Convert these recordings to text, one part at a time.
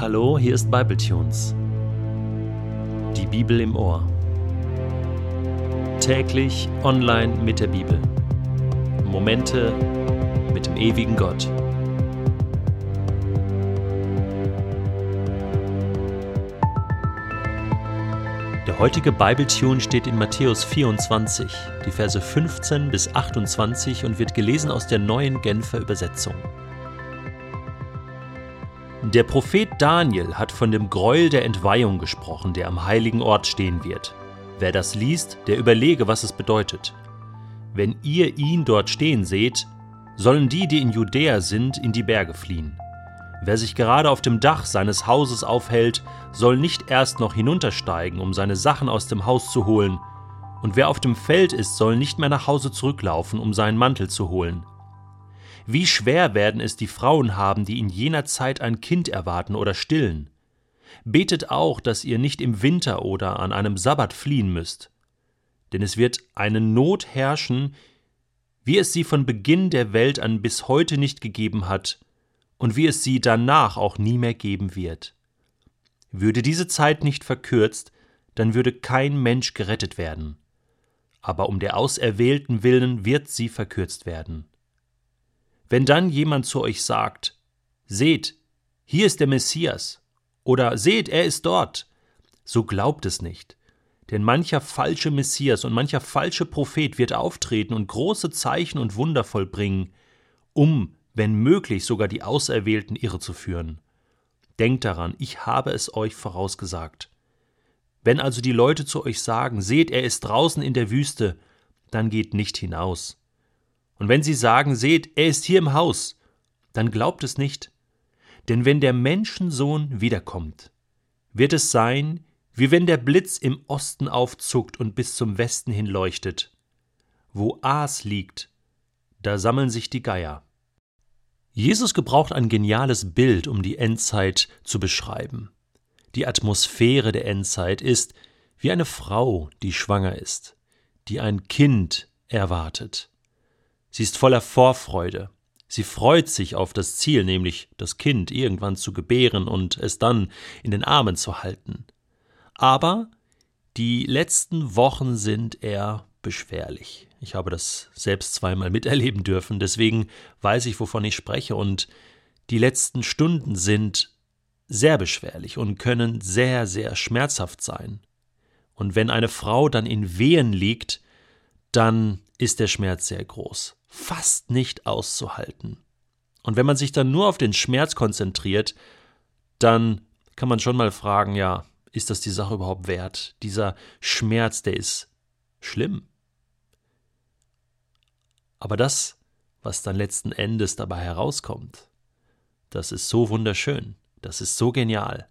Hallo, hier ist Bibletunes. Die Bibel im Ohr. Täglich online mit der Bibel. Momente mit dem ewigen Gott. Der heutige Bibletune steht in Matthäus 24, die Verse 15 bis 28 und wird gelesen aus der neuen Genfer Übersetzung. Der Prophet Daniel hat von dem Gräuel der Entweihung gesprochen, der am heiligen Ort stehen wird. Wer das liest, der überlege, was es bedeutet. Wenn ihr ihn dort stehen seht, sollen die, die in Judäa sind, in die Berge fliehen. Wer sich gerade auf dem Dach seines Hauses aufhält, soll nicht erst noch hinuntersteigen, um seine Sachen aus dem Haus zu holen, und wer auf dem Feld ist, soll nicht mehr nach Hause zurücklaufen, um seinen Mantel zu holen. Wie schwer werden es die Frauen haben, die in jener Zeit ein Kind erwarten oder stillen. Betet auch, dass ihr nicht im Winter oder an einem Sabbat fliehen müsst. Denn es wird eine Not herrschen, wie es sie von Beginn der Welt an bis heute nicht gegeben hat und wie es sie danach auch nie mehr geben wird. Würde diese Zeit nicht verkürzt, dann würde kein Mensch gerettet werden. Aber um der Auserwählten willen wird sie verkürzt werden. Wenn dann jemand zu euch sagt, Seht, hier ist der Messias, oder Seht, er ist dort, so glaubt es nicht. Denn mancher falsche Messias und mancher falsche Prophet wird auftreten und große Zeichen und Wunder vollbringen, um, wenn möglich, sogar die Auserwählten irre zu führen. Denkt daran, ich habe es euch vorausgesagt. Wenn also die Leute zu euch sagen, seht, er ist draußen in der Wüste, dann geht nicht hinaus. Und wenn sie sagen, seht, er ist hier im Haus, dann glaubt es nicht. Denn wenn der Menschensohn wiederkommt, wird es sein, wie wenn der Blitz im Osten aufzuckt und bis zum Westen hin leuchtet. Wo Aas liegt, da sammeln sich die Geier. Jesus gebraucht ein geniales Bild, um die Endzeit zu beschreiben. Die Atmosphäre der Endzeit ist wie eine Frau, die schwanger ist, die ein Kind erwartet. Sie ist voller Vorfreude. Sie freut sich auf das Ziel, nämlich das Kind irgendwann zu gebären und es dann in den Armen zu halten. Aber die letzten Wochen sind eher beschwerlich. Ich habe das selbst zweimal miterleben dürfen, deswegen weiß ich, wovon ich spreche, und die letzten Stunden sind sehr beschwerlich und können sehr, sehr schmerzhaft sein. Und wenn eine Frau dann in Wehen liegt, dann ist der Schmerz sehr groß fast nicht auszuhalten. Und wenn man sich dann nur auf den Schmerz konzentriert, dann kann man schon mal fragen, ja, ist das die Sache überhaupt wert? Dieser Schmerz, der ist schlimm. Aber das, was dann letzten Endes dabei herauskommt, das ist so wunderschön, das ist so genial,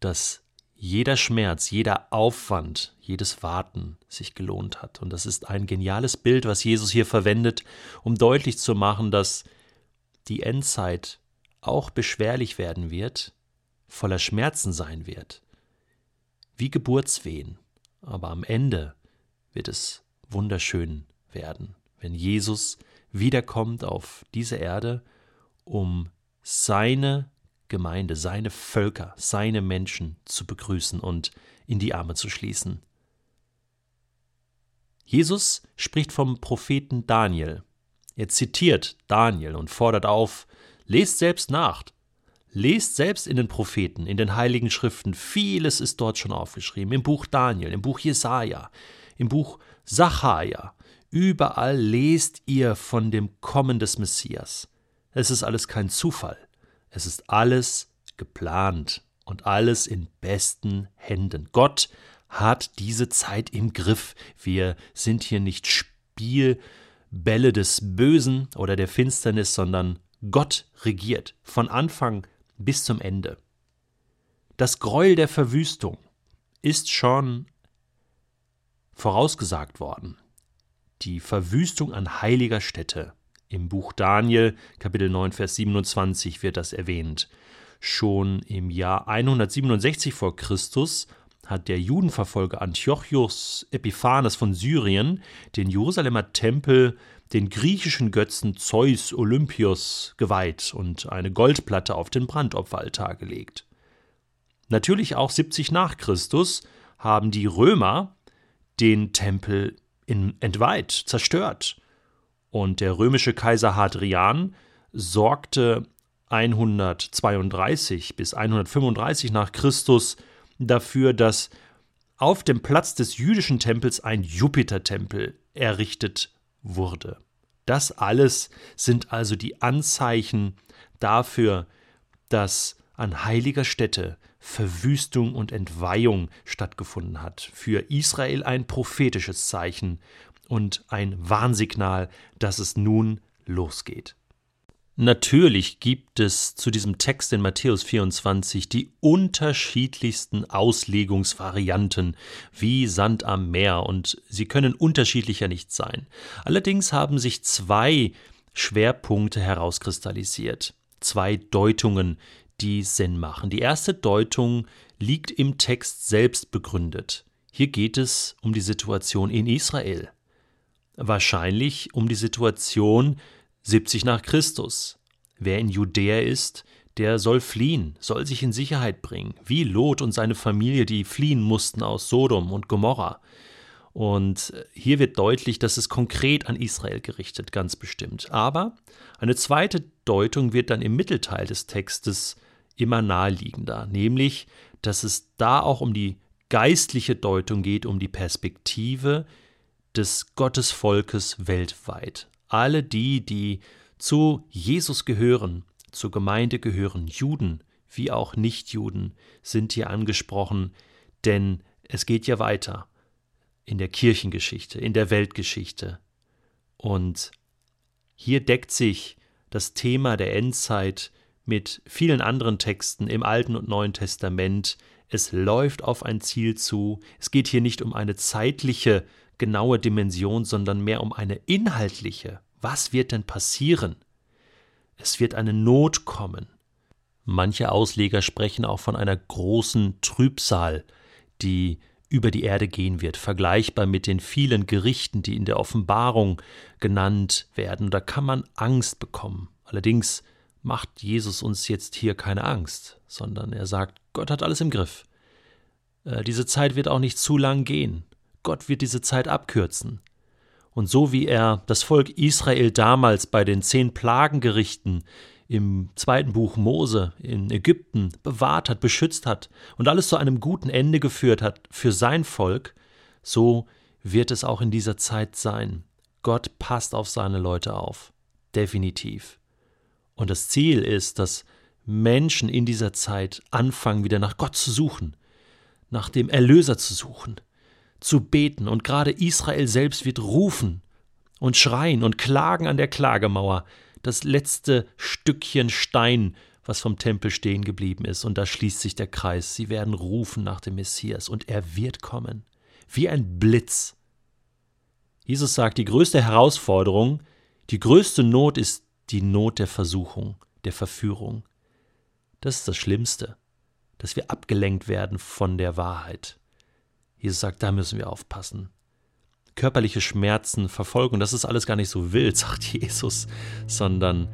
dass jeder Schmerz, jeder Aufwand, jedes Warten sich gelohnt hat. Und das ist ein geniales Bild, was Jesus hier verwendet, um deutlich zu machen, dass die Endzeit auch beschwerlich werden wird, voller Schmerzen sein wird, wie Geburtswehen. Aber am Ende wird es wunderschön werden, wenn Jesus wiederkommt auf diese Erde, um seine Gemeinde, seine Völker, seine Menschen zu begrüßen und in die Arme zu schließen. Jesus spricht vom Propheten Daniel. Er zitiert Daniel und fordert auf, lest selbst nach, lest selbst in den Propheten, in den heiligen Schriften, vieles ist dort schon aufgeschrieben, im Buch Daniel, im Buch Jesaja, im Buch Sacharja, überall lest ihr von dem Kommen des Messias. Es ist alles kein Zufall. Es ist alles geplant und alles in besten Händen. Gott hat diese Zeit im Griff. Wir sind hier nicht Spielbälle des Bösen oder der Finsternis, sondern Gott regiert von Anfang bis zum Ende. Das Gräuel der Verwüstung ist schon vorausgesagt worden. Die Verwüstung an heiliger Stätte im Buch Daniel, Kapitel 9, Vers 27 wird das erwähnt. Schon im Jahr 167 vor Christus hat der Judenverfolger Antiochus Epiphanes von Syrien den Jerusalemer Tempel den griechischen Götzen Zeus Olympios geweiht und eine Goldplatte auf den Brandopferaltar gelegt. Natürlich auch 70 nach Christus haben die Römer den Tempel entweiht, zerstört. Und der römische Kaiser Hadrian sorgte 132 bis 135 nach Christus dafür, dass auf dem Platz des jüdischen Tempels ein Jupitertempel errichtet wurde. Das alles sind also die Anzeichen dafür, dass an heiliger Stätte Verwüstung und Entweihung stattgefunden hat. Für Israel ein prophetisches Zeichen und ein Warnsignal, dass es nun losgeht. Natürlich gibt es zu diesem Text in Matthäus 24 die unterschiedlichsten Auslegungsvarianten wie Sand am Meer und sie können unterschiedlicher nicht sein. Allerdings haben sich zwei Schwerpunkte herauskristallisiert, zwei Deutungen, die Sinn machen. Die erste Deutung liegt im Text selbst begründet. Hier geht es um die Situation in Israel. Wahrscheinlich um die Situation 70 nach Christus. Wer in Judäa ist, der soll fliehen, soll sich in Sicherheit bringen, wie Lot und seine Familie, die fliehen mussten aus Sodom und Gomorra. Und hier wird deutlich, dass es konkret an Israel gerichtet, ganz bestimmt. Aber eine zweite Deutung wird dann im Mittelteil des Textes immer naheliegender, nämlich, dass es da auch um die geistliche Deutung geht, um die Perspektive des Gottesvolkes weltweit alle die, die zu Jesus gehören, zur Gemeinde gehören, Juden wie auch Nichtjuden, sind hier angesprochen, denn es geht ja weiter in der Kirchengeschichte, in der Weltgeschichte. Und hier deckt sich das Thema der Endzeit mit vielen anderen Texten im Alten und Neuen Testament. Es läuft auf ein Ziel zu. Es geht hier nicht um eine zeitliche genaue Dimension, sondern mehr um eine inhaltliche. Was wird denn passieren? Es wird eine Not kommen. Manche Ausleger sprechen auch von einer großen Trübsal, die über die Erde gehen wird, vergleichbar mit den vielen Gerichten, die in der Offenbarung genannt werden. Da kann man Angst bekommen. Allerdings macht Jesus uns jetzt hier keine Angst, sondern er sagt, Gott hat alles im Griff. Äh, diese Zeit wird auch nicht zu lang gehen. Gott wird diese Zeit abkürzen. Und so wie er das Volk Israel damals bei den zehn Plagengerichten im zweiten Buch Mose in Ägypten bewahrt hat, beschützt hat und alles zu einem guten Ende geführt hat für sein Volk, so wird es auch in dieser Zeit sein. Gott passt auf seine Leute auf. Definitiv. Und das Ziel ist, dass Menschen in dieser Zeit anfangen, wieder nach Gott zu suchen, nach dem Erlöser zu suchen, zu beten, und gerade Israel selbst wird rufen und schreien und klagen an der Klagemauer, das letzte Stückchen Stein, was vom Tempel stehen geblieben ist, und da schließt sich der Kreis. Sie werden rufen nach dem Messias, und er wird kommen, wie ein Blitz. Jesus sagt, die größte Herausforderung, die größte Not ist die Not der Versuchung, der Verführung. Das ist das Schlimmste, dass wir abgelenkt werden von der Wahrheit. Jesus sagt, da müssen wir aufpassen. Körperliche Schmerzen, Verfolgung, das ist alles gar nicht so wild, sagt Jesus, sondern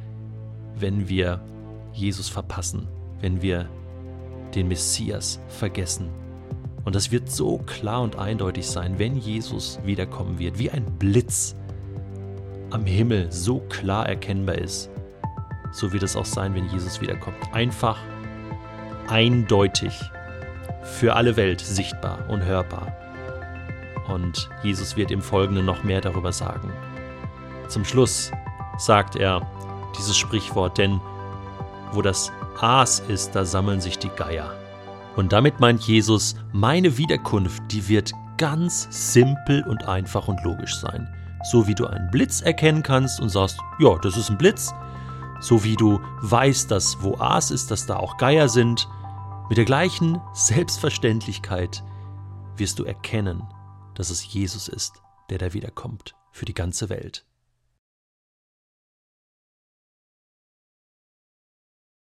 wenn wir Jesus verpassen, wenn wir den Messias vergessen. Und das wird so klar und eindeutig sein, wenn Jesus wiederkommen wird, wie ein Blitz am Himmel so klar erkennbar ist. So wird es auch sein, wenn Jesus wiederkommt. Einfach, eindeutig für alle Welt sichtbar und hörbar. Und Jesus wird im Folgenden noch mehr darüber sagen. Zum Schluss sagt er dieses Sprichwort, denn wo das Aas ist, da sammeln sich die Geier. Und damit meint Jesus, meine Wiederkunft, die wird ganz simpel und einfach und logisch sein. So wie du einen Blitz erkennen kannst und sagst, ja, das ist ein Blitz. So wie du weißt, dass wo Aas ist, dass da auch Geier sind. Mit der gleichen Selbstverständlichkeit wirst du erkennen, dass es Jesus ist, der da wiederkommt für die ganze Welt.